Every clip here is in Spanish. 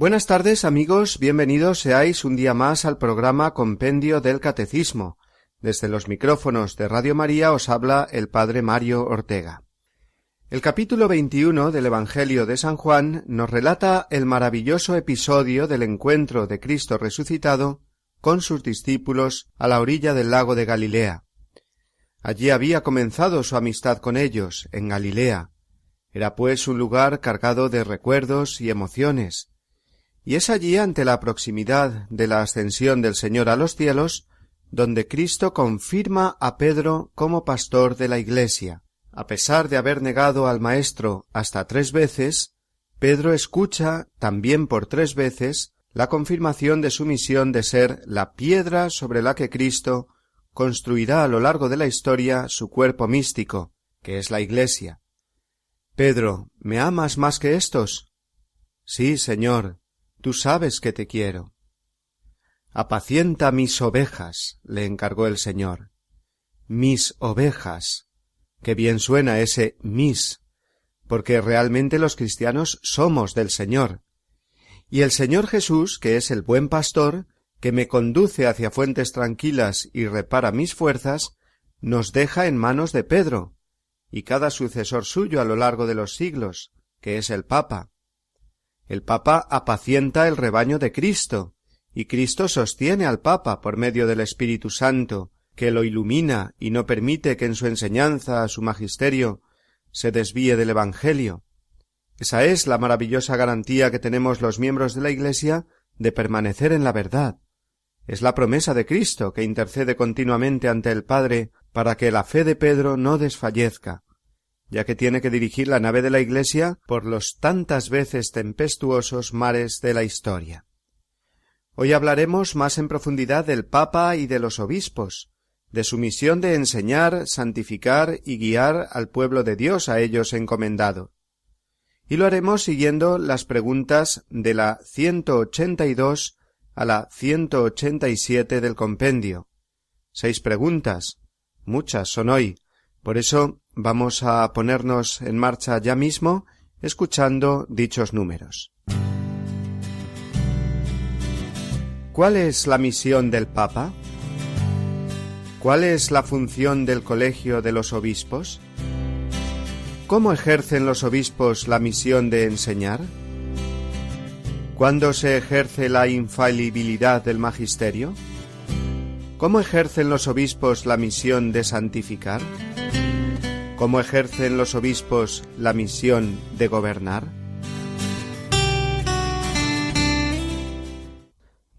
Buenas tardes amigos, bienvenidos seáis un día más al programa Compendio del Catecismo. Desde los micrófonos de Radio María os habla el Padre Mario Ortega. El capítulo 21 del Evangelio de San Juan nos relata el maravilloso episodio del encuentro de Cristo resucitado con sus discípulos a la orilla del lago de Galilea. Allí había comenzado su amistad con ellos, en Galilea. Era pues un lugar cargado de recuerdos y emociones, y es allí ante la proximidad de la ascensión del Señor a los cielos donde Cristo confirma a Pedro como pastor de la Iglesia. A pesar de haber negado al Maestro hasta tres veces, Pedro escucha también por tres veces la confirmación de su misión de ser la piedra sobre la que Cristo construirá a lo largo de la historia su cuerpo místico, que es la Iglesia. Pedro, ¿me amas más que estos? Sí, Señor, Tú sabes que te quiero. Apacienta mis ovejas, le encargó el Señor. Mis ovejas. Qué bien suena ese mis, porque realmente los cristianos somos del Señor. Y el Señor Jesús, que es el buen pastor, que me conduce hacia fuentes tranquilas y repara mis fuerzas, nos deja en manos de Pedro, y cada sucesor suyo a lo largo de los siglos, que es el Papa. El Papa apacienta el rebaño de Cristo, y Cristo sostiene al Papa por medio del Espíritu Santo, que lo ilumina y no permite que en su enseñanza, su magisterio, se desvíe del Evangelio. Esa es la maravillosa garantía que tenemos los miembros de la Iglesia de permanecer en la verdad. Es la promesa de Cristo que intercede continuamente ante el Padre para que la fe de Pedro no desfallezca, ya que tiene que dirigir la nave de la Iglesia por los tantas veces tempestuosos mares de la historia. Hoy hablaremos más en profundidad del Papa y de los obispos, de su misión de enseñar, santificar y guiar al pueblo de Dios a ellos encomendado. Y lo haremos siguiendo las preguntas de la ciento ochenta y dos a la ciento ochenta y siete del compendio. Seis preguntas. Muchas son hoy. Por eso Vamos a ponernos en marcha ya mismo escuchando dichos números. ¿Cuál es la misión del Papa? ¿Cuál es la función del Colegio de los Obispos? ¿Cómo ejercen los obispos la misión de enseñar? ¿Cuándo se ejerce la infalibilidad del magisterio? ¿Cómo ejercen los obispos la misión de santificar? ¿Cómo ejercen los obispos la misión de gobernar?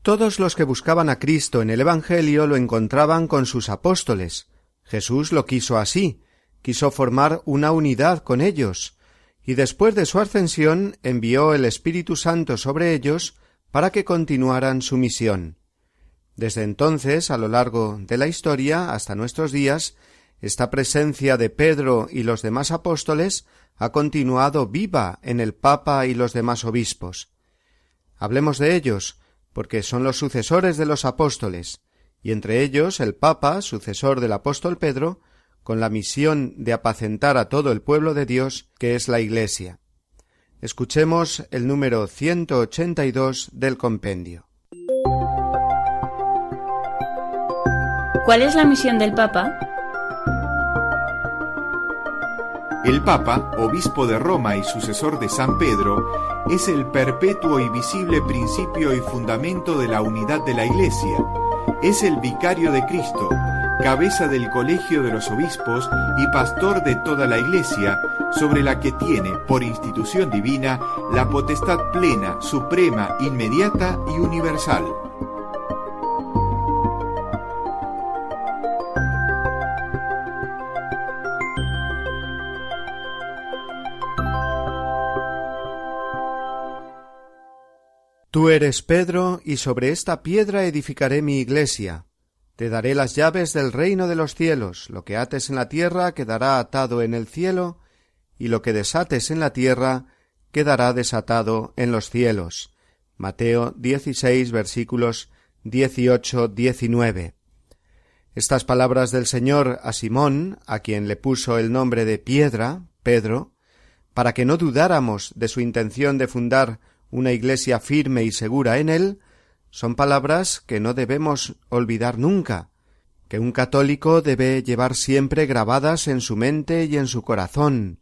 Todos los que buscaban a Cristo en el Evangelio lo encontraban con sus apóstoles. Jesús lo quiso así, quiso formar una unidad con ellos, y después de su ascensión envió el Espíritu Santo sobre ellos para que continuaran su misión. Desde entonces, a lo largo de la historia, hasta nuestros días, esta presencia de Pedro y los demás apóstoles ha continuado viva en el Papa y los demás obispos. Hablemos de ellos, porque son los sucesores de los apóstoles, y entre ellos el Papa, sucesor del apóstol Pedro, con la misión de apacentar a todo el pueblo de Dios, que es la Iglesia. Escuchemos el número 182 del compendio. ¿Cuál es la misión del Papa? El Papa, obispo de Roma y sucesor de San Pedro, es el perpetuo y visible principio y fundamento de la unidad de la Iglesia. Es el vicario de Cristo, cabeza del colegio de los obispos y pastor de toda la Iglesia, sobre la que tiene, por institución divina, la potestad plena, suprema, inmediata y universal. Tú eres Pedro, y sobre esta piedra edificaré mi iglesia, Te daré las llaves del reino de los cielos. Lo que ates en la tierra quedará atado en el cielo, y lo que desates en la tierra quedará desatado en los cielos. Mateo 16 versículos 18 19. Estas palabras del Señor a Simón, a quien le puso el nombre de piedra, Pedro, para que no dudáramos de su intención de fundar una iglesia firme y segura en él, son palabras que no debemos olvidar nunca, que un católico debe llevar siempre grabadas en su mente y en su corazón,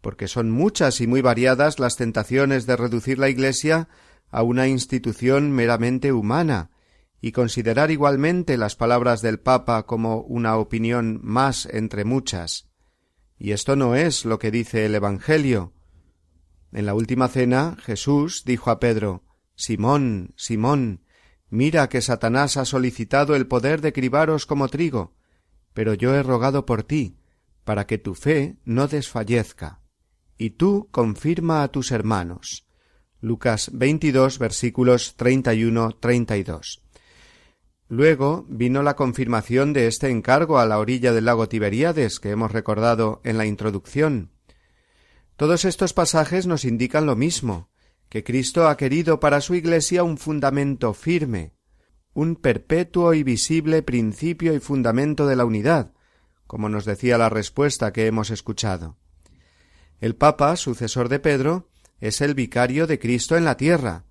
porque son muchas y muy variadas las tentaciones de reducir la Iglesia a una institución meramente humana, y considerar igualmente las palabras del Papa como una opinión más entre muchas. Y esto no es lo que dice el Evangelio. En la última cena Jesús dijo a Pedro Simón, Simón, mira que Satanás ha solicitado el poder de cribaros como trigo, pero yo he rogado por ti, para que tu fe no desfallezca. Y tú confirma a tus hermanos. Lucas 22 versículos 31-32. Luego vino la confirmación de este encargo a la orilla del lago Tiberíades que hemos recordado en la introducción. Todos estos pasajes nos indican lo mismo, que Cristo ha querido para su Iglesia un fundamento firme, un perpetuo y visible principio y fundamento de la unidad, como nos decía la respuesta que hemos escuchado. El Papa, sucesor de Pedro, es el vicario de Cristo en la tierra,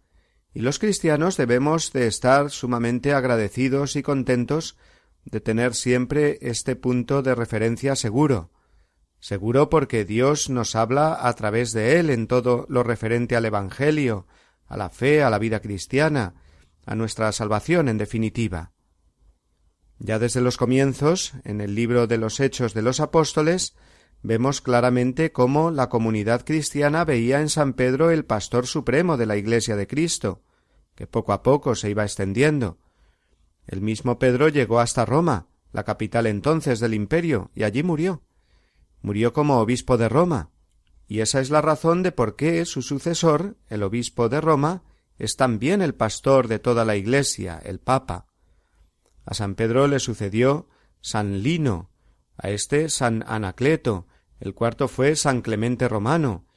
y los cristianos debemos de estar sumamente agradecidos y contentos de tener siempre este punto de referencia seguro. Seguro porque Dios nos habla a través de él en todo lo referente al Evangelio, a la fe, a la vida cristiana, a nuestra salvación en definitiva. Ya desde los comienzos, en el libro de los Hechos de los Apóstoles, vemos claramente cómo la comunidad cristiana veía en San Pedro el pastor supremo de la Iglesia de Cristo, que poco a poco se iba extendiendo. El mismo Pedro llegó hasta Roma, la capital entonces del imperio, y allí murió. Murió como obispo de Roma, y esa es la razón de por qué su sucesor, el obispo de Roma, es también el pastor de toda la Iglesia, el Papa. A San Pedro le sucedió San Lino, a este San Anacleto, el cuarto fue San Clemente Romano,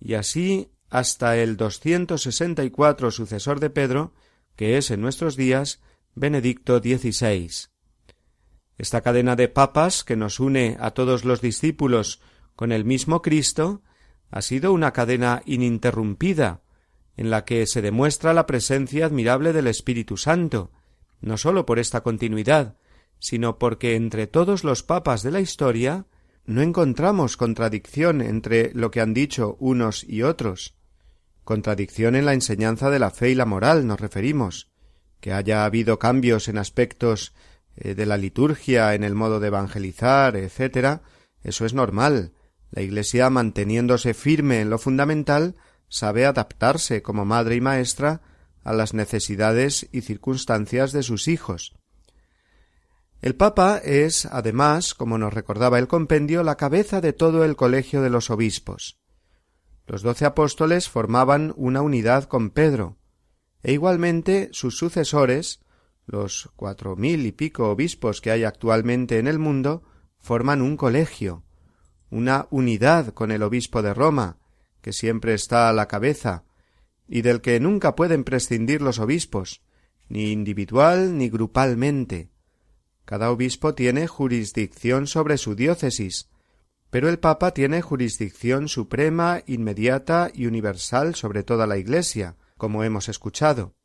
y así hasta el doscientos sesenta y cuatro sucesor de Pedro, que es en nuestros días Benedicto XVI. Esta cadena de papas que nos une a todos los discípulos con el mismo Cristo ha sido una cadena ininterrumpida, en la que se demuestra la presencia admirable del Espíritu Santo, no sólo por esta continuidad, sino porque entre todos los papas de la historia no encontramos contradicción entre lo que han dicho unos y otros. Contradicción en la enseñanza de la fe y la moral nos referimos. Que haya habido cambios en aspectos eh, de la liturgia, en el modo de evangelizar, etc., eso es normal. La Iglesia, manteniéndose firme en lo fundamental, sabe adaptarse como madre y maestra a las necesidades y circunstancias de sus hijos. El Papa es, además, como nos recordaba el compendio, la cabeza de todo el colegio de los obispos. Los doce apóstoles formaban una unidad con Pedro, e igualmente sus sucesores, los cuatro mil y pico obispos que hay actualmente en el mundo, forman un colegio, una unidad con el obispo de Roma, que siempre está a la cabeza, y del que nunca pueden prescindir los obispos, ni individual ni grupalmente, cada obispo tiene jurisdicción sobre su diócesis, pero el Papa tiene jurisdicción suprema, inmediata y universal sobre toda la Iglesia, como hemos escuchado.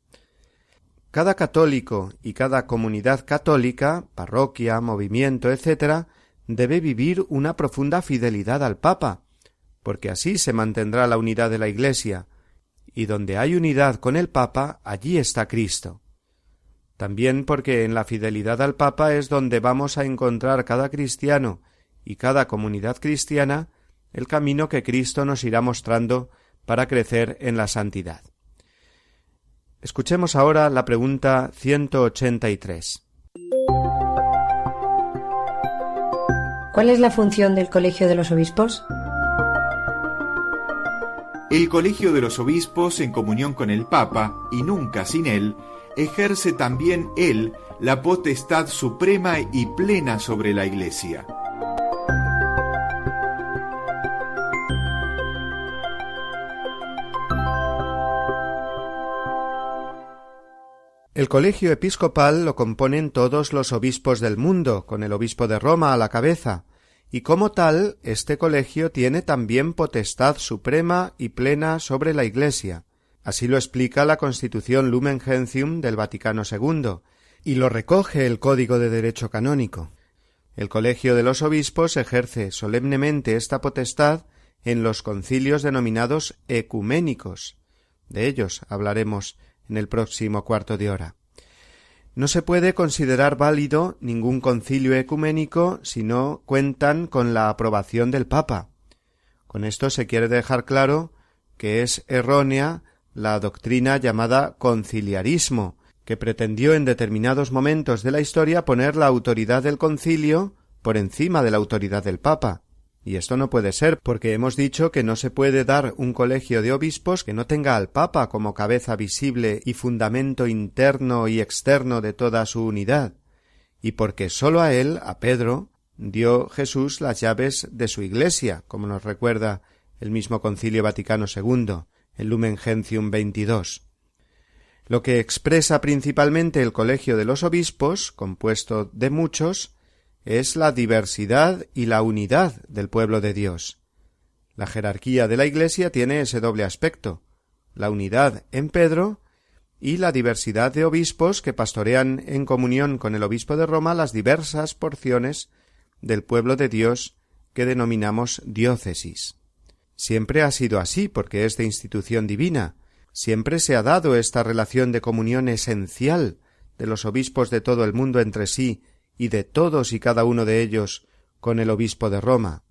Cada católico y cada comunidad católica, parroquia, movimiento, etc., debe vivir una profunda fidelidad al Papa, porque así se mantendrá la unidad de la Iglesia, y donde hay unidad con el Papa, allí está Cristo también porque en la fidelidad al Papa es donde vamos a encontrar cada cristiano y cada comunidad cristiana el camino que Cristo nos irá mostrando para crecer en la santidad. Escuchemos ahora la pregunta 183. ¿Cuál es la función del Colegio de los Obispos? El Colegio de los Obispos, en comunión con el Papa, y nunca sin él, ejerce también Él la potestad suprema y plena sobre la Iglesia. El colegio episcopal lo componen todos los obispos del mundo, con el obispo de Roma a la cabeza, y como tal este colegio tiene también potestad suprema y plena sobre la Iglesia. Así lo explica la Constitución Lumen Gentium del Vaticano II, y lo recoge el Código de Derecho Canónico. El Colegio de los Obispos ejerce solemnemente esta potestad en los concilios denominados ecuménicos. De ellos hablaremos en el próximo cuarto de hora. No se puede considerar válido ningún concilio ecuménico si no cuentan con la aprobación del Papa. Con esto se quiere dejar claro que es errónea la doctrina llamada conciliarismo, que pretendió en determinados momentos de la historia poner la autoridad del concilio por encima de la autoridad del Papa, y esto no puede ser, porque hemos dicho que no se puede dar un colegio de obispos que no tenga al Papa como cabeza visible y fundamento interno y externo de toda su unidad, y porque sólo a él, a Pedro, dio Jesús las llaves de su Iglesia, como nos recuerda el mismo Concilio Vaticano II, el Lumen Gentium 22. Lo que expresa principalmente el Colegio de los Obispos, compuesto de muchos, es la diversidad y la unidad del pueblo de Dios. La jerarquía de la Iglesia tiene ese doble aspecto la unidad en Pedro y la diversidad de obispos que pastorean en comunión con el obispo de Roma las diversas porciones del pueblo de Dios que denominamos diócesis. Siempre ha sido así porque es de institución divina, siempre se ha dado esta relación de comunión esencial de los obispos de todo el mundo entre sí y de todos y cada uno de ellos con el obispo de Roma.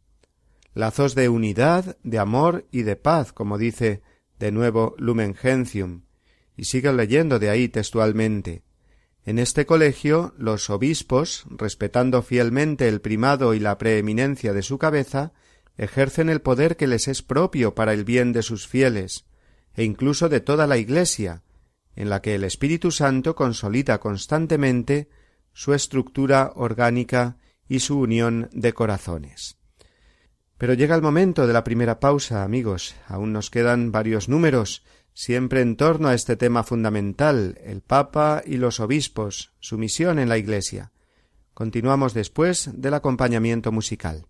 Lazos de unidad, de amor y de paz, como dice de nuevo Lumen Gentium, y sigue leyendo de ahí textualmente. En este colegio los obispos, respetando fielmente el primado y la preeminencia de su cabeza, ejercen el poder que les es propio para el bien de sus fieles, e incluso de toda la Iglesia, en la que el Espíritu Santo consolida constantemente su estructura orgánica y su unión de corazones. Pero llega el momento de la primera pausa, amigos. Aún nos quedan varios números, siempre en torno a este tema fundamental, el Papa y los obispos, su misión en la Iglesia. Continuamos después del acompañamiento musical.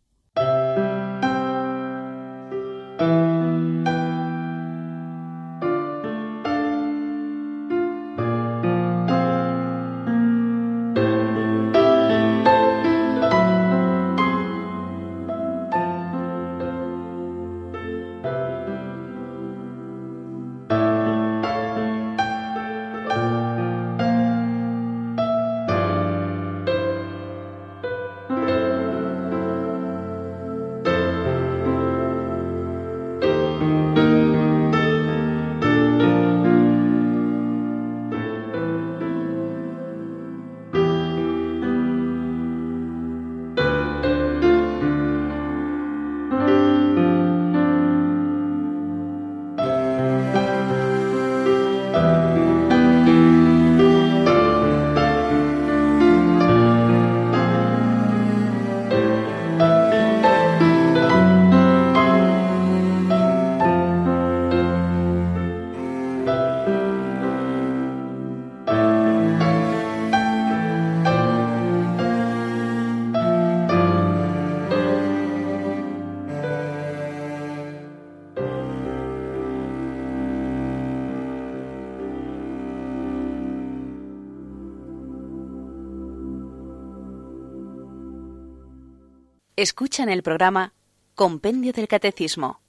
Escuchan el programa Compendio del Catecismo.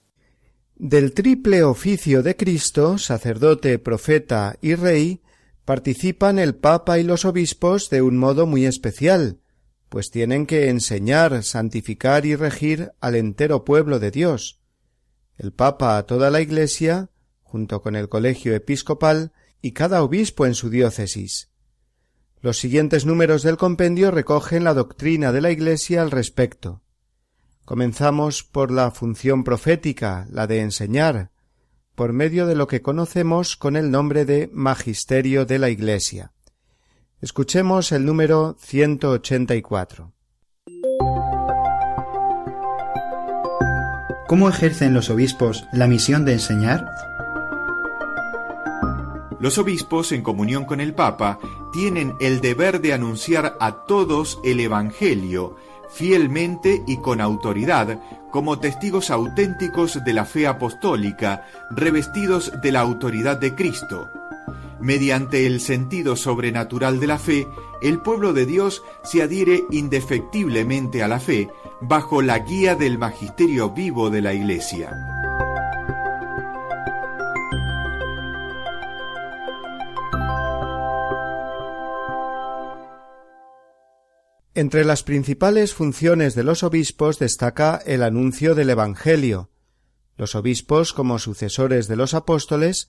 Del triple oficio de Cristo, sacerdote, profeta y rey, participan el Papa y los obispos de un modo muy especial, pues tienen que enseñar, santificar y regir al entero pueblo de Dios. El Papa a toda la Iglesia, junto con el colegio episcopal y cada obispo en su diócesis. Los siguientes números del compendio recogen la doctrina de la Iglesia al respecto. Comenzamos por la función profética, la de enseñar, por medio de lo que conocemos con el nombre de Magisterio de la Iglesia. Escuchemos el número 184. ¿Cómo ejercen los obispos la misión de enseñar? Los obispos, en comunión con el Papa, tienen el deber de anunciar a todos el Evangelio, fielmente y con autoridad, como testigos auténticos de la fe apostólica, revestidos de la autoridad de Cristo. Mediante el sentido sobrenatural de la fe, el pueblo de Dios se adhiere indefectiblemente a la fe, bajo la guía del magisterio vivo de la Iglesia. Entre las principales funciones de los obispos destaca el anuncio del Evangelio. Los obispos, como sucesores de los apóstoles,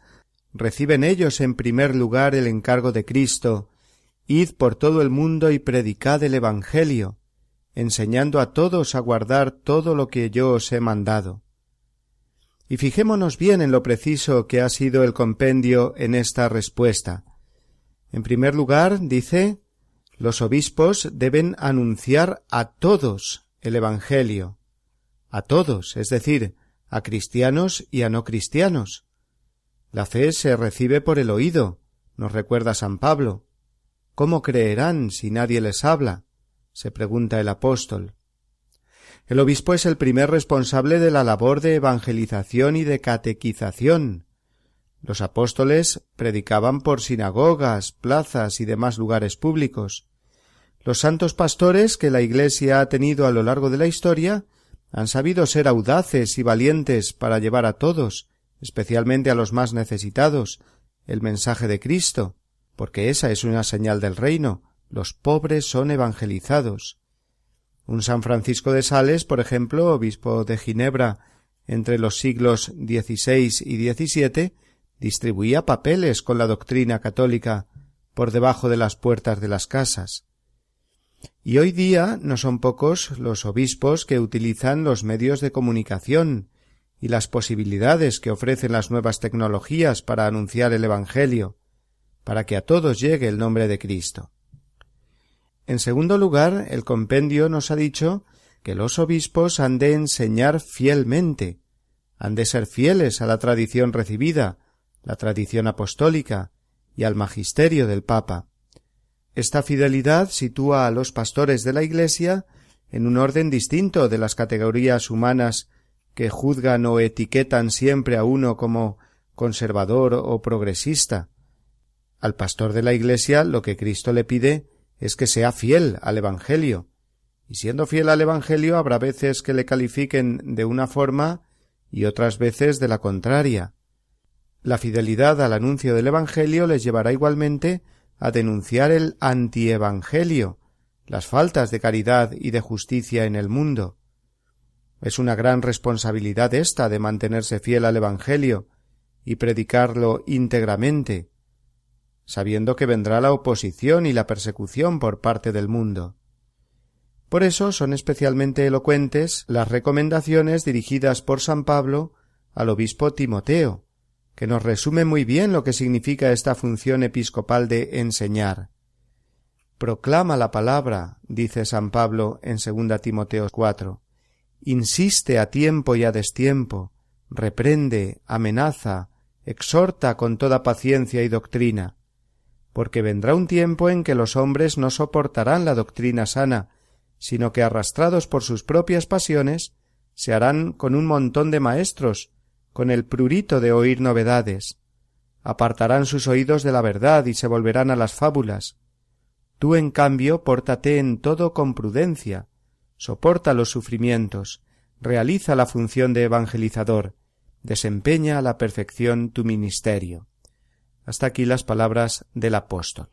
reciben ellos en primer lugar el encargo de Cristo Id por todo el mundo y predicad el Evangelio, enseñando a todos a guardar todo lo que yo os he mandado. Y fijémonos bien en lo preciso que ha sido el compendio en esta respuesta. En primer lugar, dice los obispos deben anunciar a todos el Evangelio, a todos, es decir, a cristianos y a no cristianos. La fe se recibe por el oído, nos recuerda San Pablo. ¿Cómo creerán si nadie les habla? se pregunta el apóstol. El obispo es el primer responsable de la labor de evangelización y de catequización. Los apóstoles predicaban por sinagogas, plazas y demás lugares públicos. Los santos pastores que la Iglesia ha tenido a lo largo de la historia han sabido ser audaces y valientes para llevar a todos, especialmente a los más necesitados, el mensaje de Cristo, porque esa es una señal del reino, los pobres son evangelizados. Un San Francisco de Sales, por ejemplo, obispo de Ginebra entre los siglos XVI y XVII, distribuía papeles con la doctrina católica por debajo de las puertas de las casas. Y hoy día no son pocos los obispos que utilizan los medios de comunicación y las posibilidades que ofrecen las nuevas tecnologías para anunciar el Evangelio, para que a todos llegue el nombre de Cristo. En segundo lugar, el compendio nos ha dicho que los obispos han de enseñar fielmente, han de ser fieles a la tradición recibida, la tradición apostólica y al magisterio del Papa. Esta fidelidad sitúa a los pastores de la Iglesia en un orden distinto de las categorías humanas que juzgan o etiquetan siempre a uno como conservador o progresista. Al pastor de la Iglesia lo que Cristo le pide es que sea fiel al Evangelio, y siendo fiel al Evangelio habrá veces que le califiquen de una forma y otras veces de la contraria. La fidelidad al anuncio del Evangelio les llevará igualmente a denunciar el antievangelio, las faltas de caridad y de justicia en el mundo. Es una gran responsabilidad esta de mantenerse fiel al Evangelio y predicarlo íntegramente, sabiendo que vendrá la oposición y la persecución por parte del mundo. Por eso son especialmente elocuentes las recomendaciones dirigidas por San Pablo al obispo Timoteo, que nos resume muy bien lo que significa esta función episcopal de enseñar. Proclama la palabra, dice San Pablo en 2 Timoteo 4. Insiste a tiempo y a destiempo, reprende, amenaza, exhorta con toda paciencia y doctrina, porque vendrá un tiempo en que los hombres no soportarán la doctrina sana, sino que arrastrados por sus propias pasiones, se harán con un montón de maestros, con el prurito de oír novedades. Apartarán sus oídos de la verdad y se volverán a las fábulas. Tú, en cambio, pórtate en todo con prudencia, soporta los sufrimientos, realiza la función de evangelizador, desempeña a la perfección tu ministerio. Hasta aquí las palabras del apóstol.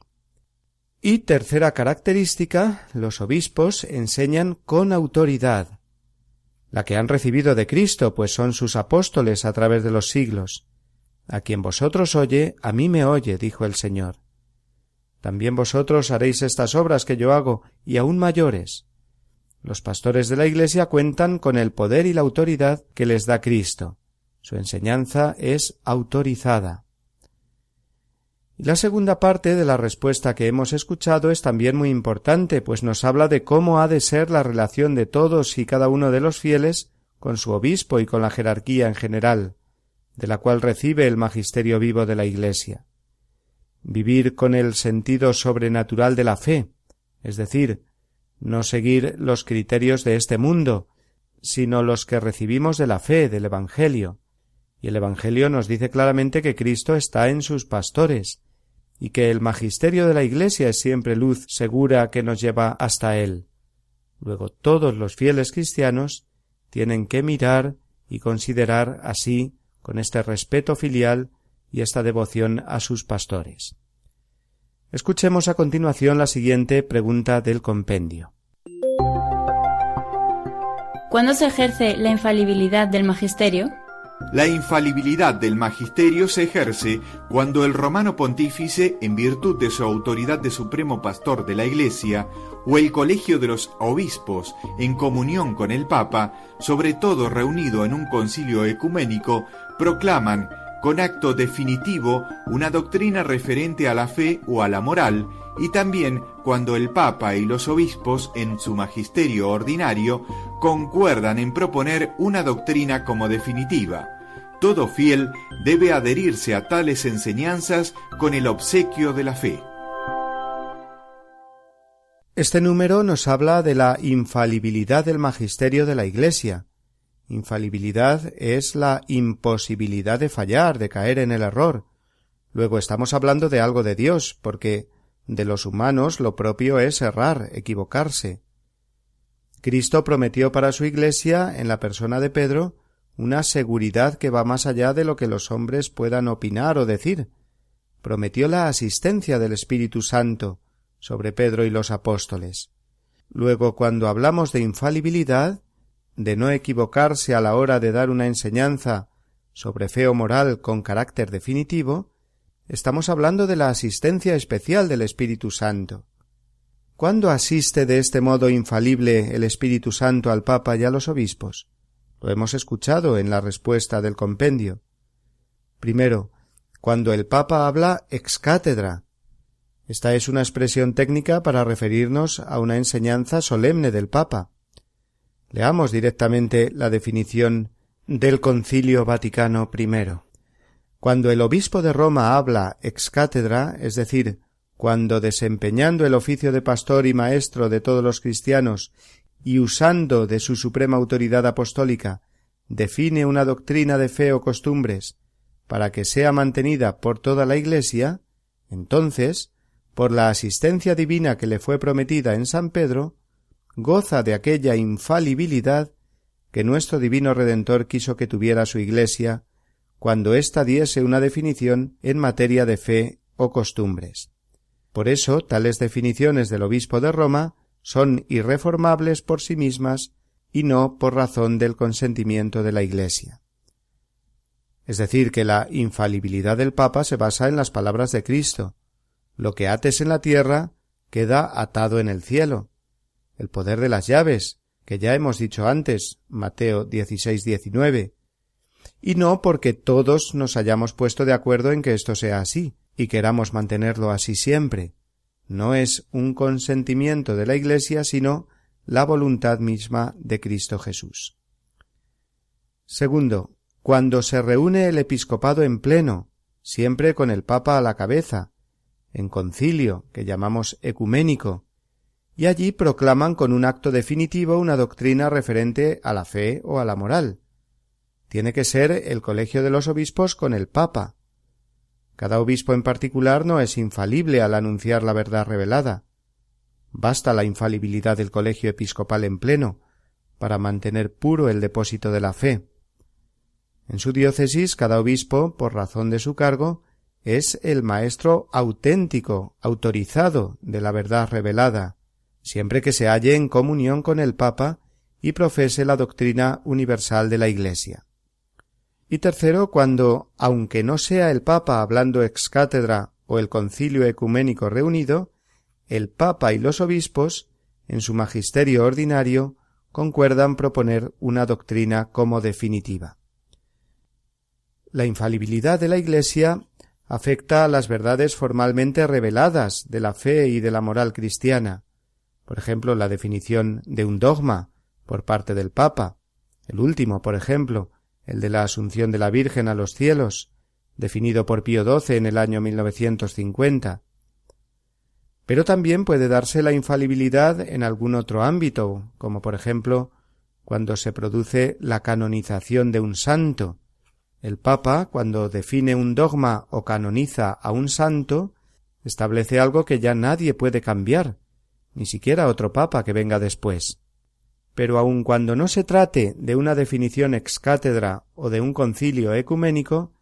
Y tercera característica, los obispos enseñan con autoridad, la que han recibido de Cristo, pues son sus apóstoles a través de los siglos. A quien vosotros oye, a mí me oye, dijo el Señor. También vosotros haréis estas obras que yo hago, y aún mayores. Los pastores de la Iglesia cuentan con el poder y la autoridad que les da Cristo. Su enseñanza es autorizada. La segunda parte de la respuesta que hemos escuchado es también muy importante, pues nos habla de cómo ha de ser la relación de todos y cada uno de los fieles con su obispo y con la jerarquía en general, de la cual recibe el magisterio vivo de la Iglesia. Vivir con el sentido sobrenatural de la fe, es decir, no seguir los criterios de este mundo, sino los que recibimos de la fe, del Evangelio. Y el Evangelio nos dice claramente que Cristo está en sus pastores, y que el magisterio de la Iglesia es siempre luz segura que nos lleva hasta él. Luego todos los fieles cristianos tienen que mirar y considerar así, con este respeto filial y esta devoción a sus pastores. Escuchemos a continuación la siguiente pregunta del compendio. ¿Cuándo se ejerce la infalibilidad del magisterio? La infalibilidad del magisterio se ejerce cuando el romano pontífice, en virtud de su autoridad de supremo pastor de la Iglesia, o el colegio de los obispos, en comunión con el Papa, sobre todo reunido en un concilio ecuménico, proclaman con acto definitivo una doctrina referente a la fe o a la moral, y también cuando el Papa y los obispos, en su magisterio ordinario, concuerdan en proponer una doctrina como definitiva. Todo fiel debe adherirse a tales enseñanzas con el obsequio de la fe. Este número nos habla de la infalibilidad del magisterio de la Iglesia, Infalibilidad es la imposibilidad de fallar, de caer en el error. Luego estamos hablando de algo de Dios, porque de los humanos lo propio es errar, equivocarse. Cristo prometió para su Iglesia, en la persona de Pedro, una seguridad que va más allá de lo que los hombres puedan opinar o decir. Prometió la asistencia del Espíritu Santo sobre Pedro y los apóstoles. Luego, cuando hablamos de infalibilidad, de no equivocarse a la hora de dar una enseñanza sobre feo moral con carácter definitivo, estamos hablando de la asistencia especial del Espíritu Santo. ¿Cuándo asiste de este modo infalible el Espíritu Santo al Papa y a los obispos? Lo hemos escuchado en la respuesta del compendio. Primero, cuando el Papa habla ex cátedra. Esta es una expresión técnica para referirnos a una enseñanza solemne del Papa. Leamos directamente la definición del Concilio Vaticano I. Cuando el obispo de Roma habla ex cátedra, es decir, cuando desempeñando el oficio de pastor y maestro de todos los cristianos y usando de su suprema autoridad apostólica, define una doctrina de fe o costumbres para que sea mantenida por toda la Iglesia, entonces, por la asistencia divina que le fue prometida en San Pedro, goza de aquella infalibilidad que nuestro divino Redentor quiso que tuviera su Iglesia cuando ésta diese una definición en materia de fe o costumbres. Por eso tales definiciones del obispo de Roma son irreformables por sí mismas y no por razón del consentimiento de la Iglesia. Es decir, que la infalibilidad del Papa se basa en las palabras de Cristo. Lo que ates en la tierra queda atado en el cielo, el poder de las llaves, que ya hemos dicho antes, Mateo 16, 19, y no porque todos nos hayamos puesto de acuerdo en que esto sea así, y queramos mantenerlo así siempre. No es un consentimiento de la Iglesia, sino la voluntad misma de Cristo Jesús. Segundo, cuando se reúne el episcopado en pleno, siempre con el Papa a la cabeza, en concilio, que llamamos ecuménico, y allí proclaman con un acto definitivo una doctrina referente a la fe o a la moral. Tiene que ser el colegio de los obispos con el Papa. Cada obispo en particular no es infalible al anunciar la verdad revelada. Basta la infalibilidad del colegio episcopal en pleno para mantener puro el depósito de la fe. En su diócesis cada obispo, por razón de su cargo, es el maestro auténtico, autorizado de la verdad revelada, siempre que se halle en comunión con el Papa y profese la doctrina universal de la Iglesia. Y tercero, cuando, aunque no sea el Papa hablando ex cátedra o el concilio ecuménico reunido, el Papa y los obispos, en su magisterio ordinario, concuerdan proponer una doctrina como definitiva. La infalibilidad de la Iglesia afecta a las verdades formalmente reveladas de la fe y de la moral cristiana, por ejemplo, la definición de un dogma por parte del Papa, el último, por ejemplo, el de la Asunción de la Virgen a los cielos, definido por Pío XII en el año 1950. Pero también puede darse la infalibilidad en algún otro ámbito, como por ejemplo cuando se produce la canonización de un santo. El Papa, cuando define un dogma o canoniza a un santo, establece algo que ya nadie puede cambiar, ni siquiera otro papa que venga después. Pero aun cuando no se trate de una definición ex cátedra o de un concilio ecuménico,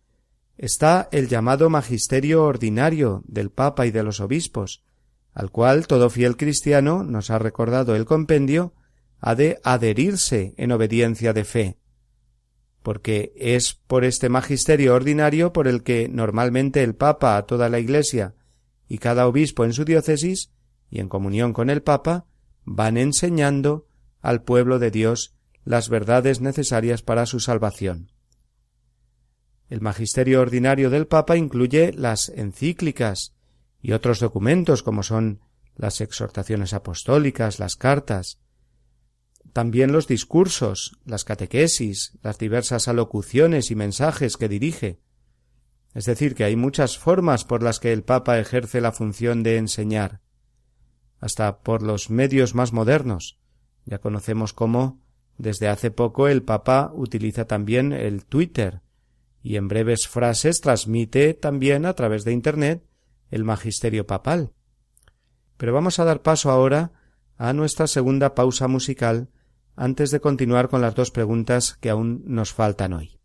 está el llamado magisterio ordinario del Papa y de los obispos, al cual todo fiel cristiano, nos ha recordado el compendio, ha de adherirse en obediencia de fe, porque es por este magisterio ordinario por el que normalmente el Papa a toda la Iglesia y cada obispo en su diócesis y en comunión con el Papa van enseñando al pueblo de Dios las verdades necesarias para su salvación. El magisterio ordinario del Papa incluye las encíclicas y otros documentos como son las exhortaciones apostólicas, las cartas, también los discursos, las catequesis, las diversas alocuciones y mensajes que dirige. Es decir, que hay muchas formas por las que el Papa ejerce la función de enseñar hasta por los medios más modernos. Ya conocemos cómo desde hace poco el Papa utiliza también el Twitter y en breves frases transmite también a través de Internet el magisterio papal. Pero vamos a dar paso ahora a nuestra segunda pausa musical antes de continuar con las dos preguntas que aún nos faltan hoy.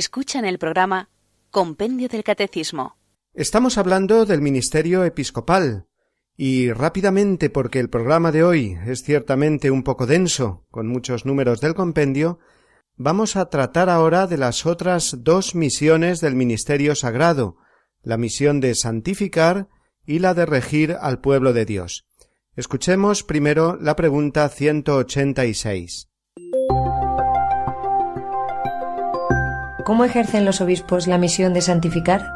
Escuchan el programa Compendio del Catecismo. Estamos hablando del ministerio episcopal y rápidamente porque el programa de hoy es ciertamente un poco denso, con muchos números del compendio, vamos a tratar ahora de las otras dos misiones del ministerio sagrado, la misión de santificar y la de regir al pueblo de Dios. Escuchemos primero la pregunta 186. ¿Cómo ejercen los obispos la misión de santificar?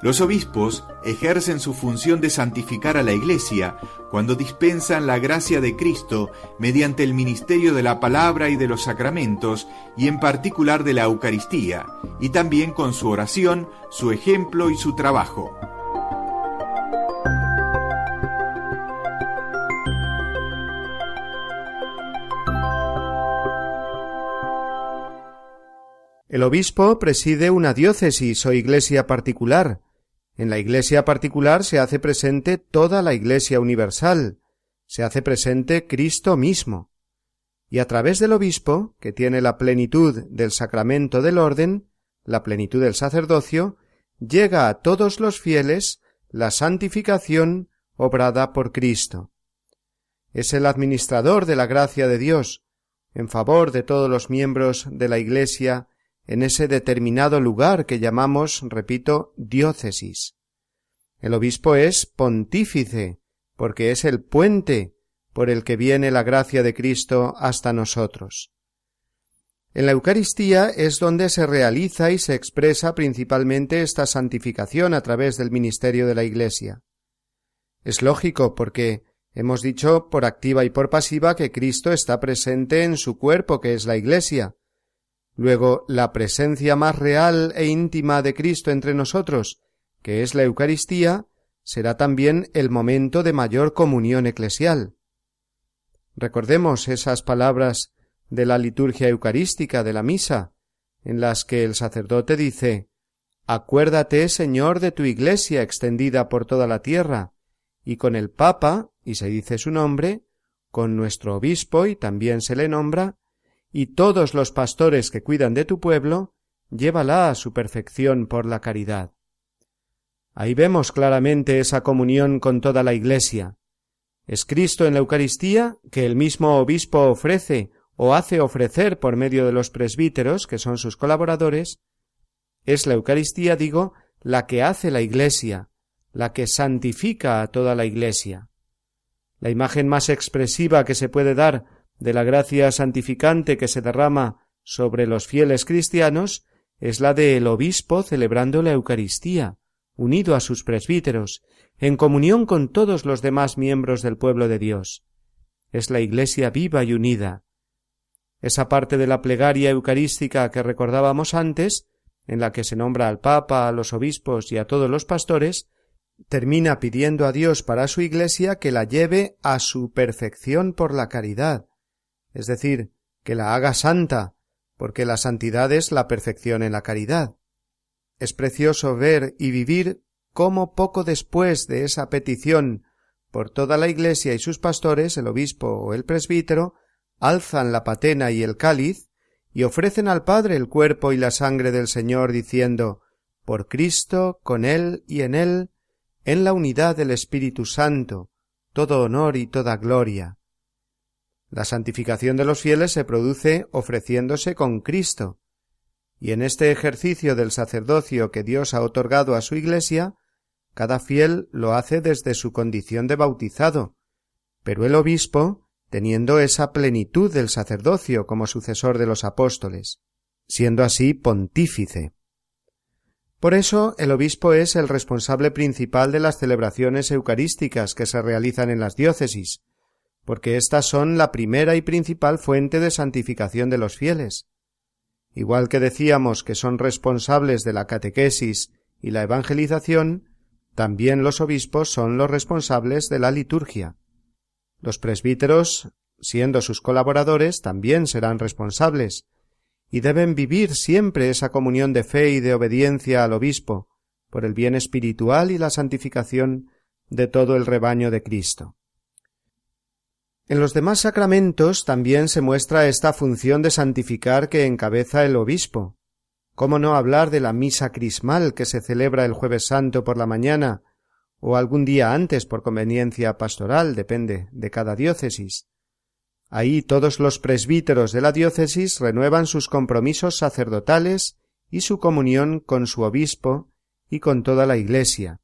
Los obispos ejercen su función de santificar a la Iglesia cuando dispensan la gracia de Cristo mediante el ministerio de la palabra y de los sacramentos, y en particular de la Eucaristía, y también con su oración, su ejemplo y su trabajo. El obispo preside una diócesis o iglesia particular. En la iglesia particular se hace presente toda la iglesia universal, se hace presente Cristo mismo. Y a través del obispo, que tiene la plenitud del sacramento del orden, la plenitud del sacerdocio, llega a todos los fieles la santificación obrada por Cristo. Es el administrador de la gracia de Dios, en favor de todos los miembros de la Iglesia en ese determinado lugar que llamamos, repito, diócesis. El obispo es pontífice, porque es el puente por el que viene la gracia de Cristo hasta nosotros. En la Eucaristía es donde se realiza y se expresa principalmente esta santificación a través del ministerio de la Iglesia. Es lógico porque Hemos dicho por activa y por pasiva que Cristo está presente en su cuerpo, que es la Iglesia. Luego, la presencia más real e íntima de Cristo entre nosotros, que es la Eucaristía, será también el momento de mayor comunión eclesial. Recordemos esas palabras de la liturgia eucarística de la misa, en las que el sacerdote dice Acuérdate, Señor, de tu Iglesia extendida por toda la tierra, y con el Papa, y se dice su nombre, con nuestro obispo, y también se le nombra, y todos los pastores que cuidan de tu pueblo, llévala a su perfección por la caridad. Ahí vemos claramente esa comunión con toda la Iglesia. Es Cristo en la Eucaristía que el mismo obispo ofrece o hace ofrecer por medio de los presbíteros, que son sus colaboradores, es la Eucaristía, digo, la que hace la Iglesia, la que santifica a toda la Iglesia. La imagen más expresiva que se puede dar de la gracia santificante que se derrama sobre los fieles cristianos es la del obispo celebrando la Eucaristía, unido a sus presbíteros, en comunión con todos los demás miembros del pueblo de Dios. Es la Iglesia viva y unida. Esa parte de la plegaria eucarística que recordábamos antes, en la que se nombra al Papa, a los obispos y a todos los pastores, termina pidiendo a Dios para su Iglesia que la lleve a su perfección por la caridad, es decir, que la haga santa, porque la santidad es la perfección en la caridad. Es precioso ver y vivir cómo poco después de esa petición por toda la Iglesia y sus pastores, el obispo o el presbítero, alzan la patena y el cáliz y ofrecen al Padre el cuerpo y la sangre del Señor, diciendo Por Cristo, con Él y en Él, en la unidad del Espíritu Santo, todo honor y toda gloria. La santificación de los fieles se produce ofreciéndose con Cristo, y en este ejercicio del sacerdocio que Dios ha otorgado a su Iglesia, cada fiel lo hace desde su condición de bautizado, pero el obispo, teniendo esa plenitud del sacerdocio como sucesor de los apóstoles, siendo así pontífice. Por eso el obispo es el responsable principal de las celebraciones eucarísticas que se realizan en las diócesis, porque éstas son la primera y principal fuente de santificación de los fieles. Igual que decíamos que son responsables de la catequesis y la evangelización, también los obispos son los responsables de la liturgia. Los presbíteros, siendo sus colaboradores, también serán responsables, y deben vivir siempre esa comunión de fe y de obediencia al obispo, por el bien espiritual y la santificación de todo el rebaño de Cristo. En los demás sacramentos también se muestra esta función de santificar que encabeza el obispo. ¿Cómo no hablar de la misa crismal que se celebra el jueves santo por la mañana o algún día antes por conveniencia pastoral, depende de cada diócesis? Ahí todos los presbíteros de la diócesis renuevan sus compromisos sacerdotales y su comunión con su obispo y con toda la Iglesia.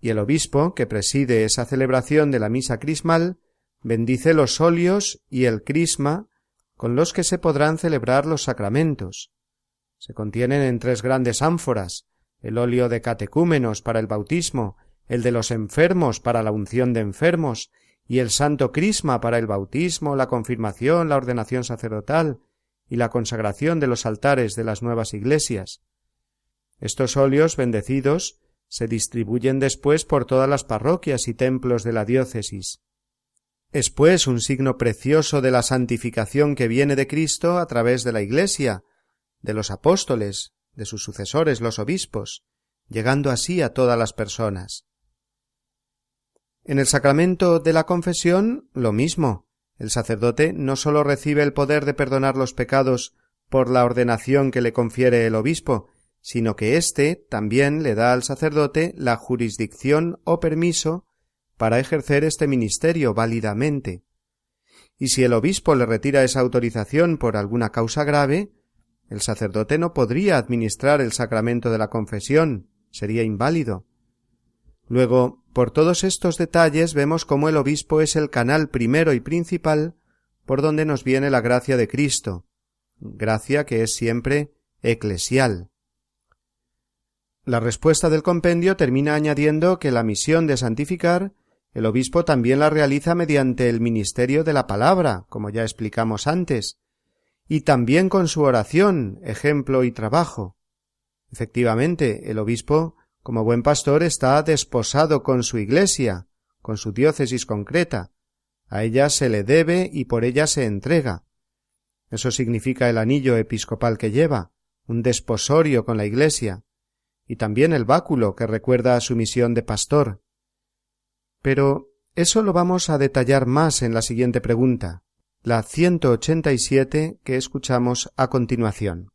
Y el obispo, que preside esa celebración de la misa crismal, bendice los óleos y el crisma con los que se podrán celebrar los sacramentos. Se contienen en tres grandes ánforas, el óleo de catecúmenos para el bautismo, el de los enfermos para la unción de enfermos y el santo crisma para el bautismo, la confirmación, la ordenación sacerdotal y la consagración de los altares de las nuevas iglesias. Estos óleos bendecidos se distribuyen después por todas las parroquias y templos de la diócesis. Es pues un signo precioso de la santificación que viene de Cristo a través de la Iglesia, de los apóstoles, de sus sucesores los obispos, llegando así a todas las personas. En el sacramento de la confesión, lo mismo. El sacerdote no sólo recibe el poder de perdonar los pecados por la ordenación que le confiere el obispo, sino que éste también le da al sacerdote la jurisdicción o permiso para ejercer este ministerio válidamente. Y si el obispo le retira esa autorización por alguna causa grave, el sacerdote no podría administrar el sacramento de la confesión, sería inválido. Luego, por todos estos detalles vemos cómo el obispo es el canal primero y principal por donde nos viene la gracia de Cristo, gracia que es siempre eclesial. La respuesta del compendio termina añadiendo que la misión de santificar el obispo también la realiza mediante el ministerio de la palabra, como ya explicamos antes, y también con su oración, ejemplo y trabajo. Efectivamente, el obispo, como buen pastor, está desposado con su iglesia, con su diócesis concreta. A ella se le debe y por ella se entrega. Eso significa el anillo episcopal que lleva, un desposorio con la iglesia, y también el báculo que recuerda a su misión de pastor. Pero eso lo vamos a detallar más en la siguiente pregunta, la 187 que escuchamos a continuación.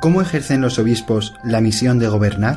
¿Cómo ejercen los obispos la misión de gobernar?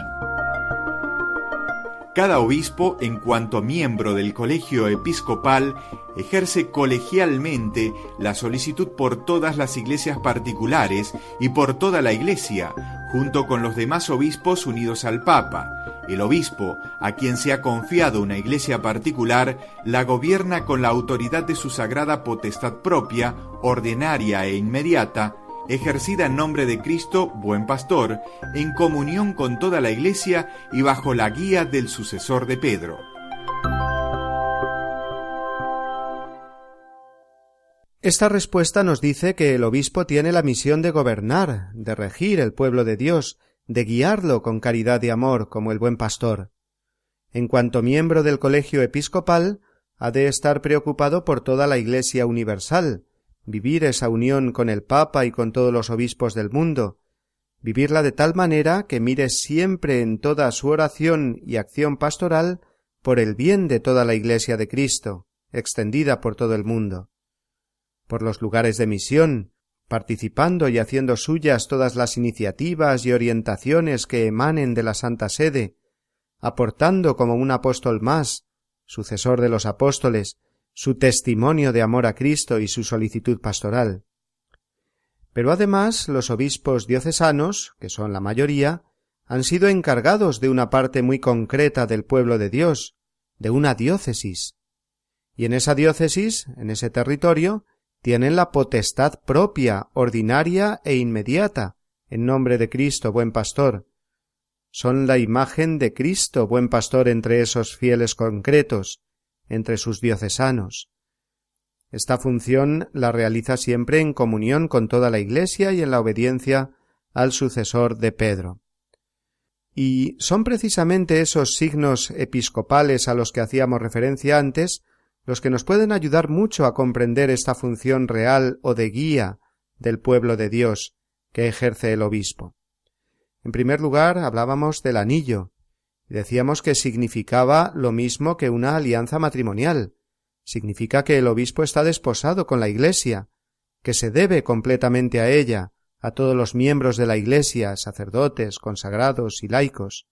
Cada obispo, en cuanto miembro del colegio episcopal, ejerce colegialmente la solicitud por todas las iglesias particulares y por toda la iglesia, junto con los demás obispos unidos al Papa. El obispo, a quien se ha confiado una iglesia particular, la gobierna con la autoridad de su sagrada potestad propia, ordinaria e inmediata, ejercida en nombre de Cristo, buen pastor, en comunión con toda la Iglesia y bajo la guía del sucesor de Pedro. Esta respuesta nos dice que el obispo tiene la misión de gobernar, de regir el pueblo de Dios, de guiarlo con caridad y amor como el buen pastor. En cuanto miembro del colegio episcopal, ha de estar preocupado por toda la Iglesia universal, vivir esa unión con el Papa y con todos los obispos del mundo, vivirla de tal manera que mire siempre en toda su oración y acción pastoral por el bien de toda la Iglesia de Cristo, extendida por todo el mundo, por los lugares de misión, participando y haciendo suyas todas las iniciativas y orientaciones que emanen de la Santa Sede, aportando como un apóstol más, sucesor de los apóstoles, su testimonio de amor a Cristo y su solicitud pastoral. Pero además los obispos diocesanos, que son la mayoría, han sido encargados de una parte muy concreta del pueblo de Dios, de una diócesis. Y en esa diócesis, en ese territorio, tienen la potestad propia, ordinaria e inmediata, en nombre de Cristo, buen pastor. Son la imagen de Cristo, buen pastor, entre esos fieles concretos, entre sus diocesanos. Esta función la realiza siempre en comunión con toda la Iglesia y en la obediencia al sucesor de Pedro. Y son precisamente esos signos episcopales a los que hacíamos referencia antes los que nos pueden ayudar mucho a comprender esta función real o de guía del pueblo de Dios que ejerce el obispo. En primer lugar, hablábamos del anillo, Decíamos que significaba lo mismo que una alianza matrimonial. Significa que el obispo está desposado con la Iglesia, que se debe completamente a ella, a todos los miembros de la Iglesia, sacerdotes, consagrados y laicos.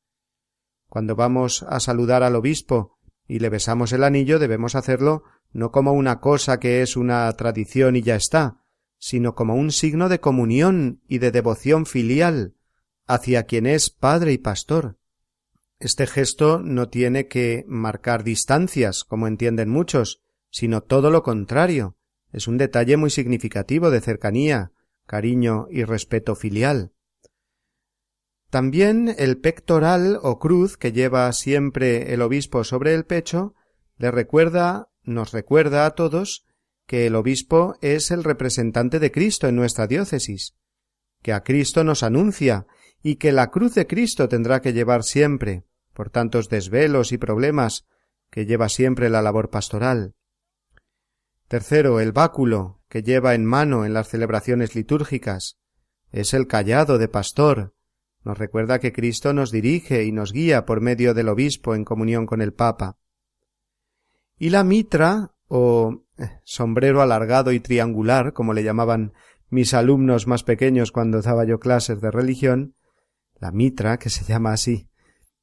Cuando vamos a saludar al obispo y le besamos el anillo debemos hacerlo no como una cosa que es una tradición y ya está, sino como un signo de comunión y de devoción filial hacia quien es padre y pastor. Este gesto no tiene que marcar distancias, como entienden muchos, sino todo lo contrario. Es un detalle muy significativo de cercanía, cariño y respeto filial. También el pectoral o cruz que lleva siempre el obispo sobre el pecho le recuerda, nos recuerda a todos que el obispo es el representante de Cristo en nuestra diócesis, que a Cristo nos anuncia y que la cruz de Cristo tendrá que llevar siempre, por tantos desvelos y problemas que lleva siempre la labor pastoral. Tercero, el báculo que lleva en mano en las celebraciones litúrgicas. Es el callado de pastor. Nos recuerda que Cristo nos dirige y nos guía por medio del obispo en comunión con el Papa. Y la mitra, o eh, sombrero alargado y triangular, como le llamaban mis alumnos más pequeños cuando daba yo clases de religión, la mitra, que se llama así,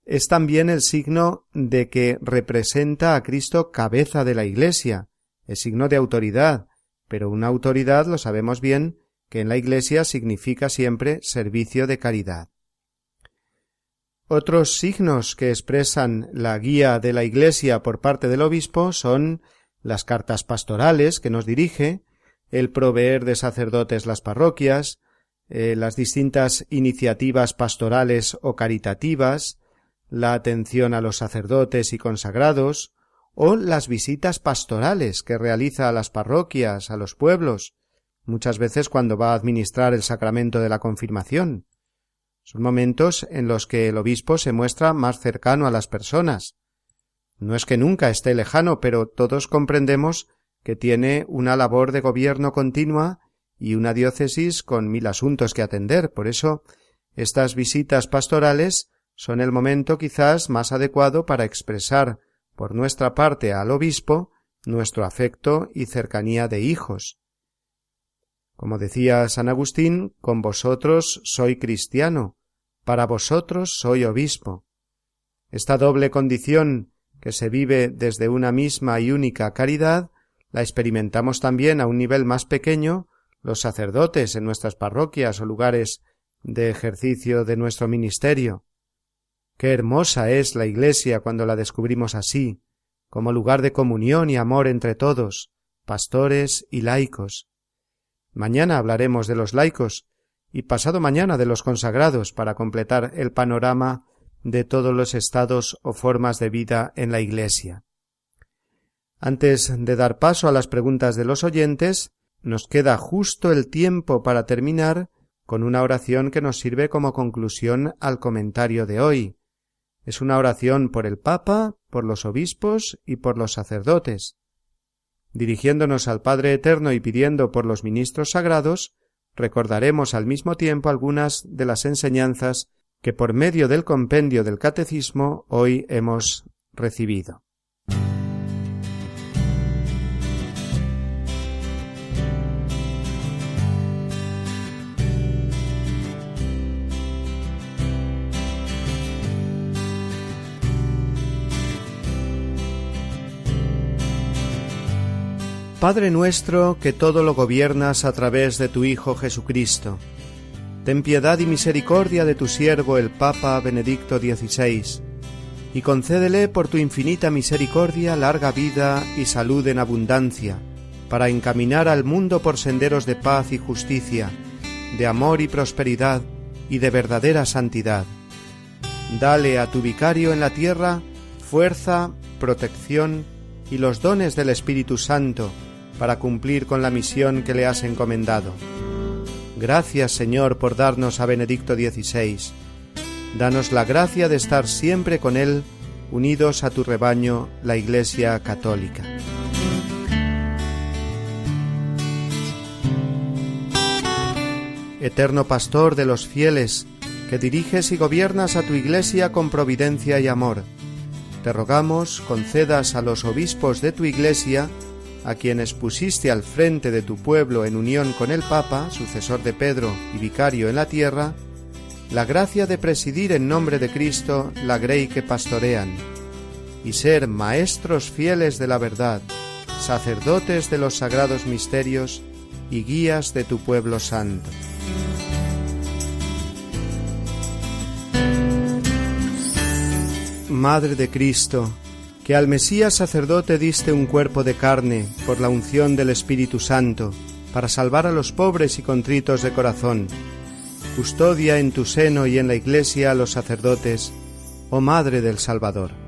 es también el signo de que representa a Cristo cabeza de la Iglesia, es signo de autoridad, pero una autoridad lo sabemos bien que en la Iglesia significa siempre servicio de caridad. Otros signos que expresan la guía de la Iglesia por parte del obispo son las cartas pastorales que nos dirige, el proveer de sacerdotes las parroquias, eh, las distintas iniciativas pastorales o caritativas, la atención a los sacerdotes y consagrados, o las visitas pastorales que realiza a las parroquias, a los pueblos, muchas veces cuando va a administrar el sacramento de la confirmación. Son momentos en los que el obispo se muestra más cercano a las personas. No es que nunca esté lejano, pero todos comprendemos que tiene una labor de gobierno continua y una diócesis con mil asuntos que atender. Por eso, estas visitas pastorales son el momento quizás más adecuado para expresar por nuestra parte al obispo nuestro afecto y cercanía de hijos. Como decía San Agustín, con vosotros soy cristiano, para vosotros soy obispo. Esta doble condición que se vive desde una misma y única caridad la experimentamos también a un nivel más pequeño los sacerdotes en nuestras parroquias o lugares de ejercicio de nuestro ministerio. Qué hermosa es la Iglesia cuando la descubrimos así, como lugar de comunión y amor entre todos, pastores y laicos. Mañana hablaremos de los laicos y pasado mañana de los consagrados para completar el panorama de todos los estados o formas de vida en la Iglesia. Antes de dar paso a las preguntas de los oyentes, nos queda justo el tiempo para terminar con una oración que nos sirve como conclusión al comentario de hoy. Es una oración por el Papa, por los obispos y por los sacerdotes. Dirigiéndonos al Padre Eterno y pidiendo por los ministros sagrados, recordaremos al mismo tiempo algunas de las enseñanzas que por medio del compendio del Catecismo hoy hemos recibido. Padre nuestro, que todo lo gobiernas a través de tu Hijo Jesucristo, ten piedad y misericordia de tu siervo el Papa Benedicto XVI, y concédele por tu infinita misericordia larga vida y salud en abundancia, para encaminar al mundo por senderos de paz y justicia, de amor y prosperidad y de verdadera santidad. Dale a tu vicario en la tierra fuerza, protección y los dones del Espíritu Santo, para cumplir con la misión que le has encomendado. Gracias, Señor, por darnos a Benedicto XVI. Danos la gracia de estar siempre con él, unidos a tu rebaño, la Iglesia Católica. Eterno Pastor de los fieles, que diriges y gobiernas a tu Iglesia con providencia y amor, te rogamos concedas a los obispos de tu Iglesia a quienes pusiste al frente de tu pueblo en unión con el Papa, sucesor de Pedro y vicario en la tierra, la gracia de presidir en nombre de Cristo la grey que pastorean, y ser maestros fieles de la verdad, sacerdotes de los sagrados misterios y guías de tu pueblo santo. Madre de Cristo, que al Mesías sacerdote diste un cuerpo de carne por la unción del Espíritu Santo, para salvar a los pobres y contritos de corazón. Custodia en tu seno y en la Iglesia a los sacerdotes, oh Madre del Salvador.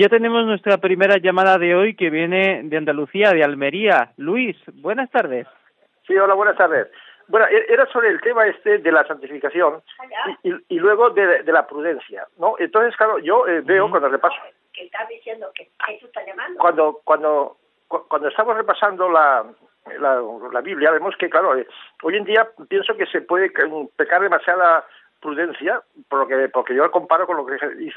Y ya tenemos nuestra primera llamada de hoy que viene de Andalucía, de Almería. Luis, buenas tardes. Sí, hola, buenas tardes. Bueno, e-, era sobre el tema este de la santificación y, luego de, la prudencia, ¿no? Entonces, claro, yo eh, veo cuando repaso... ¿Qué estás diciendo? ¿Que tú estás llamando? Cuando, cuando, cuando estamos repasando la, la, Biblia, vemos que, claro, eh, hoy en día pienso que se puede pecar demasiada prudencia, porque, porque yo lo comparo con lo que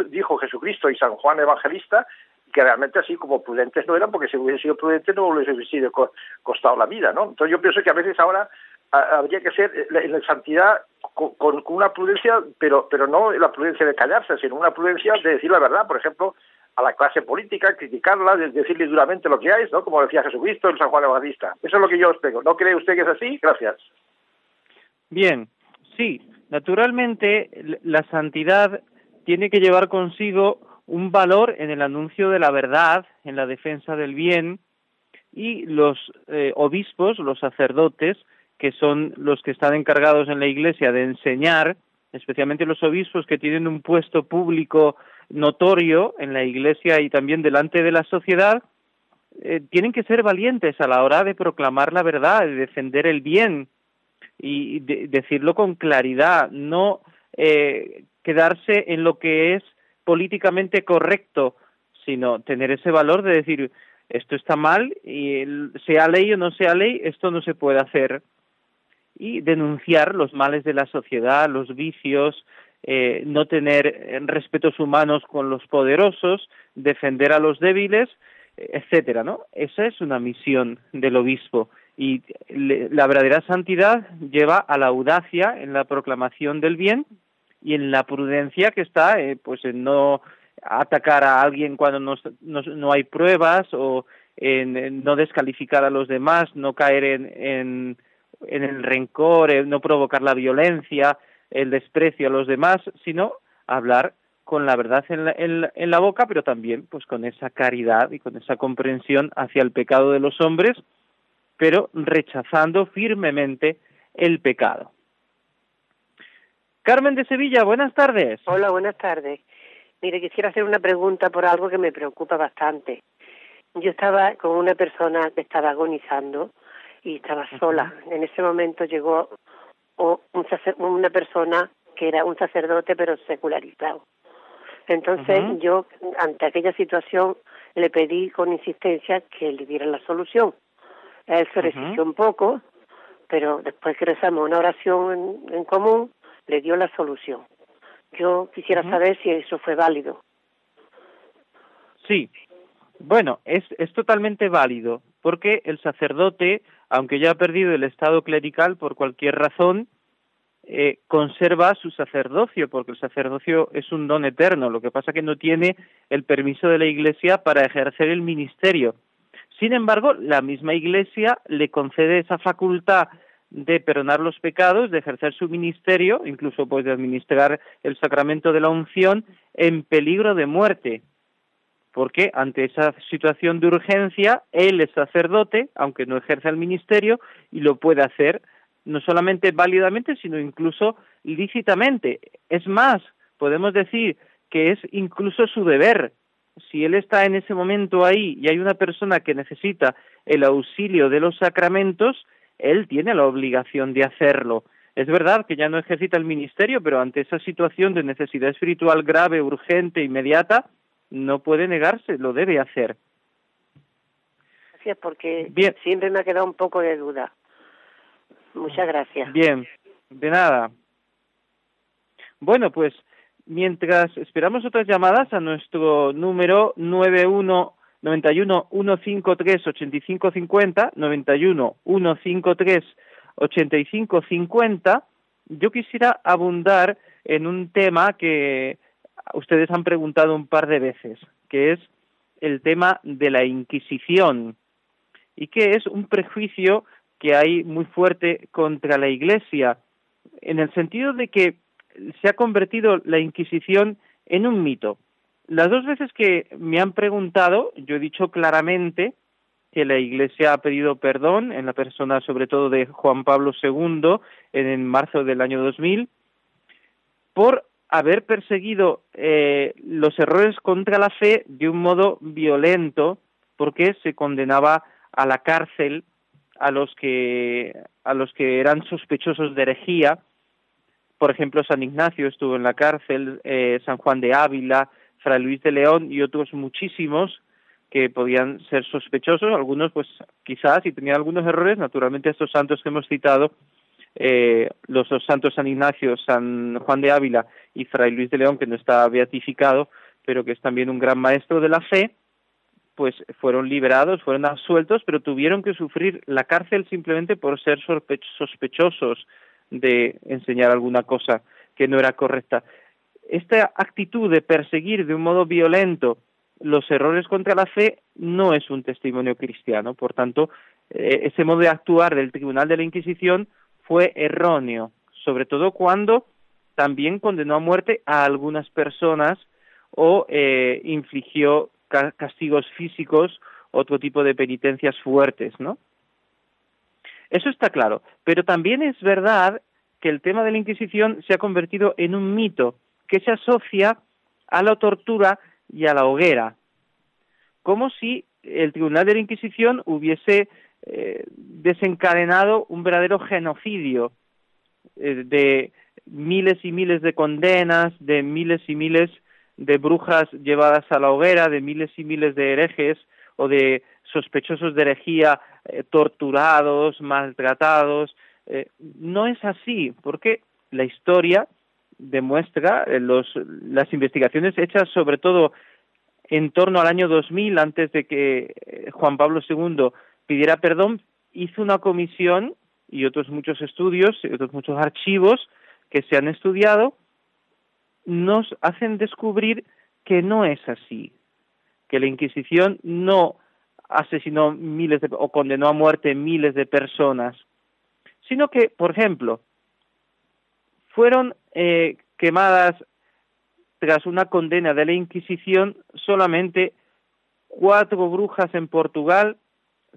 dijo Jesucristo y San Juan Evangelista, que realmente así como prudentes no eran, porque si hubiesen sido prudentes no les hubiese costado la vida, ¿no? Entonces yo pienso que a veces ahora habría que ser en la santidad con, una prudencia, pero, pero no la prudencia de callarse, sino una prudencia de decir la verdad, por ejemplo, a la clase política, criticarla, decirle duramente lo que hay, ¿no? Como decía Jesucristo en San Juan Evangelista. Eso es lo que yo os tengo. ¿No cree usted que es así? Gracias. Bien, sí, Naturalmente, la santidad tiene que llevar consigo un valor en el anuncio de la verdad, en la defensa del bien, y los eh, obispos, los sacerdotes, que son los que están encargados en la Iglesia de enseñar, especialmente los obispos que tienen un puesto público notorio en la Iglesia y también delante de la sociedad, eh, tienen que ser valientes a la hora de proclamar la verdad, de defender el bien, y decirlo con claridad, no eh, quedarse en lo que es políticamente correcto, sino tener ese valor de decir esto está mal y sea ley o no sea ley, esto no se puede hacer y denunciar los males de la sociedad, los vicios, eh, no tener respetos humanos con los poderosos, defender a los débiles, etcétera, ¿no? Esa es una misión del obispo y la verdadera santidad lleva a la audacia en la proclamación del bien y en la prudencia que está eh, pues en no atacar a alguien cuando no, no, hay pruebas o en, no descalificar a los demás, no caer en, en, en el rencor, no provocar la violencia, el desprecio a los demás, sino hablar con la verdad en la, en la boca, pero también pues con esa caridad y con esa comprensión hacia el pecado de los hombres pero rechazando firmemente el pecado. Carmen de Sevilla, buenas tardes. Hola, buenas tardes. Mire, quisiera hacer una pregunta por algo que me preocupa bastante. Yo estaba con una persona que estaba agonizando y estaba sola. En ese momento llegó una persona que era un sacerdote pero secularizado. Entonces yo, ante aquella situación, le pedí con insistencia que le dieran la solución. Él se resistió un poco, pero después que rezamos una oración en, común, le dio la solución. Yo quisiera saber si eso fue válido. Sí, bueno, es, es totalmente válido, porque el sacerdote, aunque ya ha perdido el estado clerical por cualquier razón, eh, conserva su sacerdocio, porque el sacerdocio es un don eterno. Lo que pasa es que no tiene el permiso de la Iglesia para ejercer el ministerio. Sin embargo, la misma Iglesia le concede esa facultad de perdonar los pecados, de ejercer su ministerio, incluso pues de administrar el sacramento de la unción en peligro de muerte. Porque ante esa situación de urgencia, él es sacerdote, aunque no ejerza el ministerio, y lo puede hacer no solamente válidamente, sino incluso lícitamente. Es más, podemos decir que es incluso su deber, si él está en ese momento ahí y hay una persona que necesita el auxilio de los sacramentos, él tiene la obligación de hacerlo. Es verdad que ya no ejercita el ministerio, pero ante esa situación de necesidad espiritual grave, urgente, inmediata, no puede negarse, lo debe hacer. Gracias, porque siempre me ha quedado un poco de duda. Muchas gracias. Bien, de nada. Bueno, pues Mientras esperamos otras llamadas a nuestro número 91 91 153 8550 91 153 8550 yo quisiera abundar en un tema que ustedes han preguntado un par de veces, que es el tema de la Inquisición y que es un prejuicio que hay muy fuerte contra la Iglesia, en el sentido de que se ha convertido la Inquisición en un mito. Las dos veces que me han preguntado, yo he dicho claramente que la Iglesia ha pedido perdón en la persona sobre todo de Juan Pablo II en, marzo del año 2000 por haber perseguido eh, los errores contra la fe de un modo violento, porque se condenaba a la cárcel a los que a los que eran sospechosos de herejía. Por ejemplo, San Ignacio estuvo en la cárcel, eh, San Juan de Ávila, Fray Luis de León y otros muchísimos que podían ser sospechosos, algunos pues quizás y tenían algunos errores, naturalmente estos santos que hemos citado, eh, los dos santos San Ignacio, San Juan de Ávila y Fray Luis de León, que no está beatificado, pero que es también un gran maestro de la fe, pues fueron liberados, fueron absueltos, pero tuvieron que sufrir la cárcel simplemente por ser sospechosos de enseñar alguna cosa que no era correcta. Esta actitud de perseguir de un modo violento los errores contra la fe no es un testimonio cristiano. Por tanto, eh, ese modo de actuar del Tribunal de la Inquisición fue erróneo, sobre todo cuando también condenó a muerte a algunas personas o eh, infligió castigos físicos, otro tipo de penitencias fuertes, ¿no? Eso está claro. Pero también es verdad que el tema de la Inquisición se ha convertido en un mito que se asocia a la tortura y a la hoguera, como si el Tribunal de la Inquisición hubiese eh, desencadenado un verdadero genocidio eh, de miles y miles de condenas, de miles y miles de brujas llevadas a la hoguera, de miles y miles de herejes o de sospechosos de herejía eh, torturados, maltratados. no es así, porque la historia demuestra, los, las investigaciones hechas sobre todo en torno al año 2000, antes de que eh, Juan Pablo II pidiera perdón, hizo una comisión y otros muchos estudios, y otros muchos archivos que se han estudiado, nos hacen descubrir que no es así, que la Inquisición no asesinó miles de, o condenó a muerte miles de personas, sino que, por ejemplo, fueron eh, quemadas tras una condena de la Inquisición, solamente cuatro brujas en Portugal,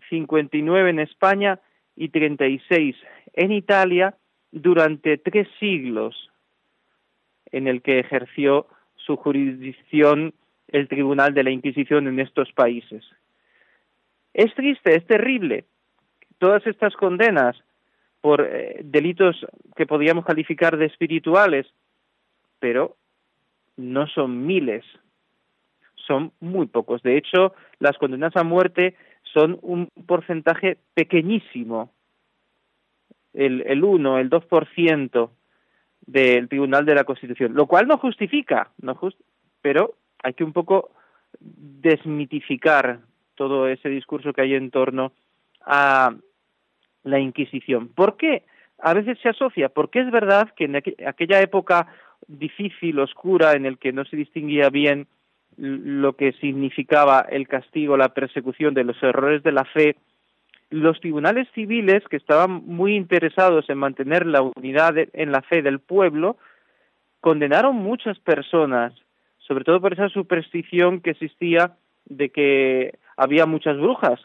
59 en España y 36 en Italia durante tres siglos en el que ejerció su jurisdicción el Tribunal de la Inquisición en estos países. Es triste, es terrible. Todas estas condenas por eh, delitos que podríamos calificar de espirituales, pero no son miles, son muy pocos. De hecho, las condenas a muerte son un porcentaje pequeñísimo, el, el 1, el 2% del Tribunal de la Constitución, lo cual no justifica, no pero hay que un poco desmitificar todo ese discurso que hay en torno a la Inquisición. ¿Por qué? A veces se asocia, porque es verdad que en aquella época difícil, oscura, en el que no se distinguía bien lo que significaba el castigo, la persecución de los errores de la fe, los tribunales civiles, que estaban muy interesados en mantener la unidad en la fe del pueblo, condenaron muchas personas, sobre todo por esa superstición que existía de que había muchas brujas,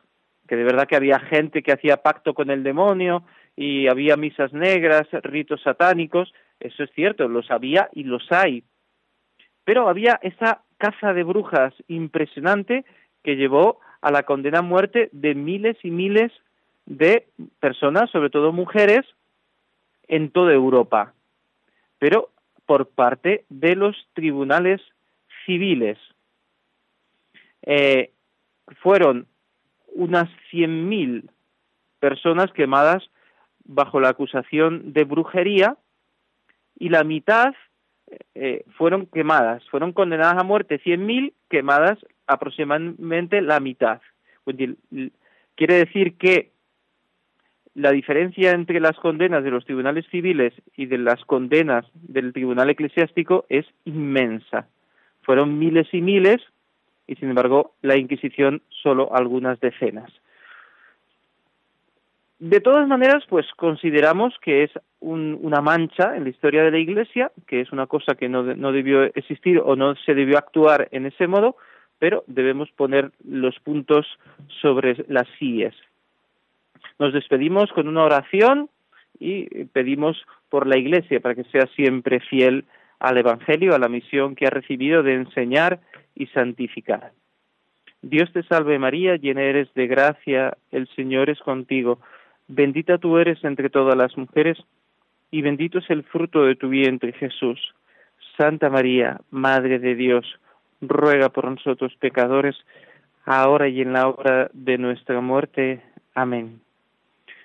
que de verdad que había gente que hacía pacto con el demonio y había misas negras, ritos satánicos, eso es cierto, los había y los hay. Pero había esa caza de brujas impresionante que llevó a la condena a muerte de miles y miles de personas, sobre todo mujeres, en toda Europa, pero por parte de los tribunales civiles. Eh, fueron unas 100.000 personas quemadas bajo la acusación de brujería y la mitad eh, fueron quemadas, fueron condenadas a muerte 100.000, quemadas aproximadamente la mitad. Quiere decir que la diferencia entre las condenas de los tribunales civiles y de las condenas del tribunal eclesiástico es inmensa. Fueron miles y miles y sin embargo la Inquisición solo algunas decenas. De todas maneras, pues consideramos que es una mancha en la historia de la Iglesia, que es una cosa que no, no debió existir o no se debió actuar en ese modo, pero debemos poner los puntos sobre las sillas. Nos despedimos con una oración y pedimos por la Iglesia para que sea siempre fiel al Evangelio, a la misión que ha recibido de enseñar y santificar. Dios te salve María, llena eres de gracia, el Señor es contigo, bendita tú eres entre todas las mujeres, y bendito es el fruto de tu vientre Jesús. Santa María, Madre de Dios, ruega por nosotros pecadores, ahora y en la hora de nuestra muerte. Amén.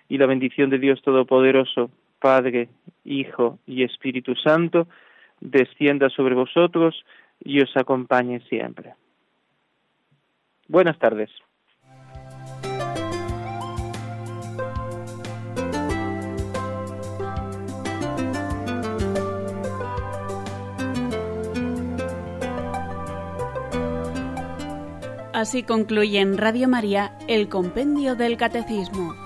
Y la bendición de Dios Todopoderoso, Padre, Hijo y Espíritu Santo, descienda sobre vosotros y os acompañe siempre. Buenas tardes. Así concluye en Radio María el Compendio del Catecismo.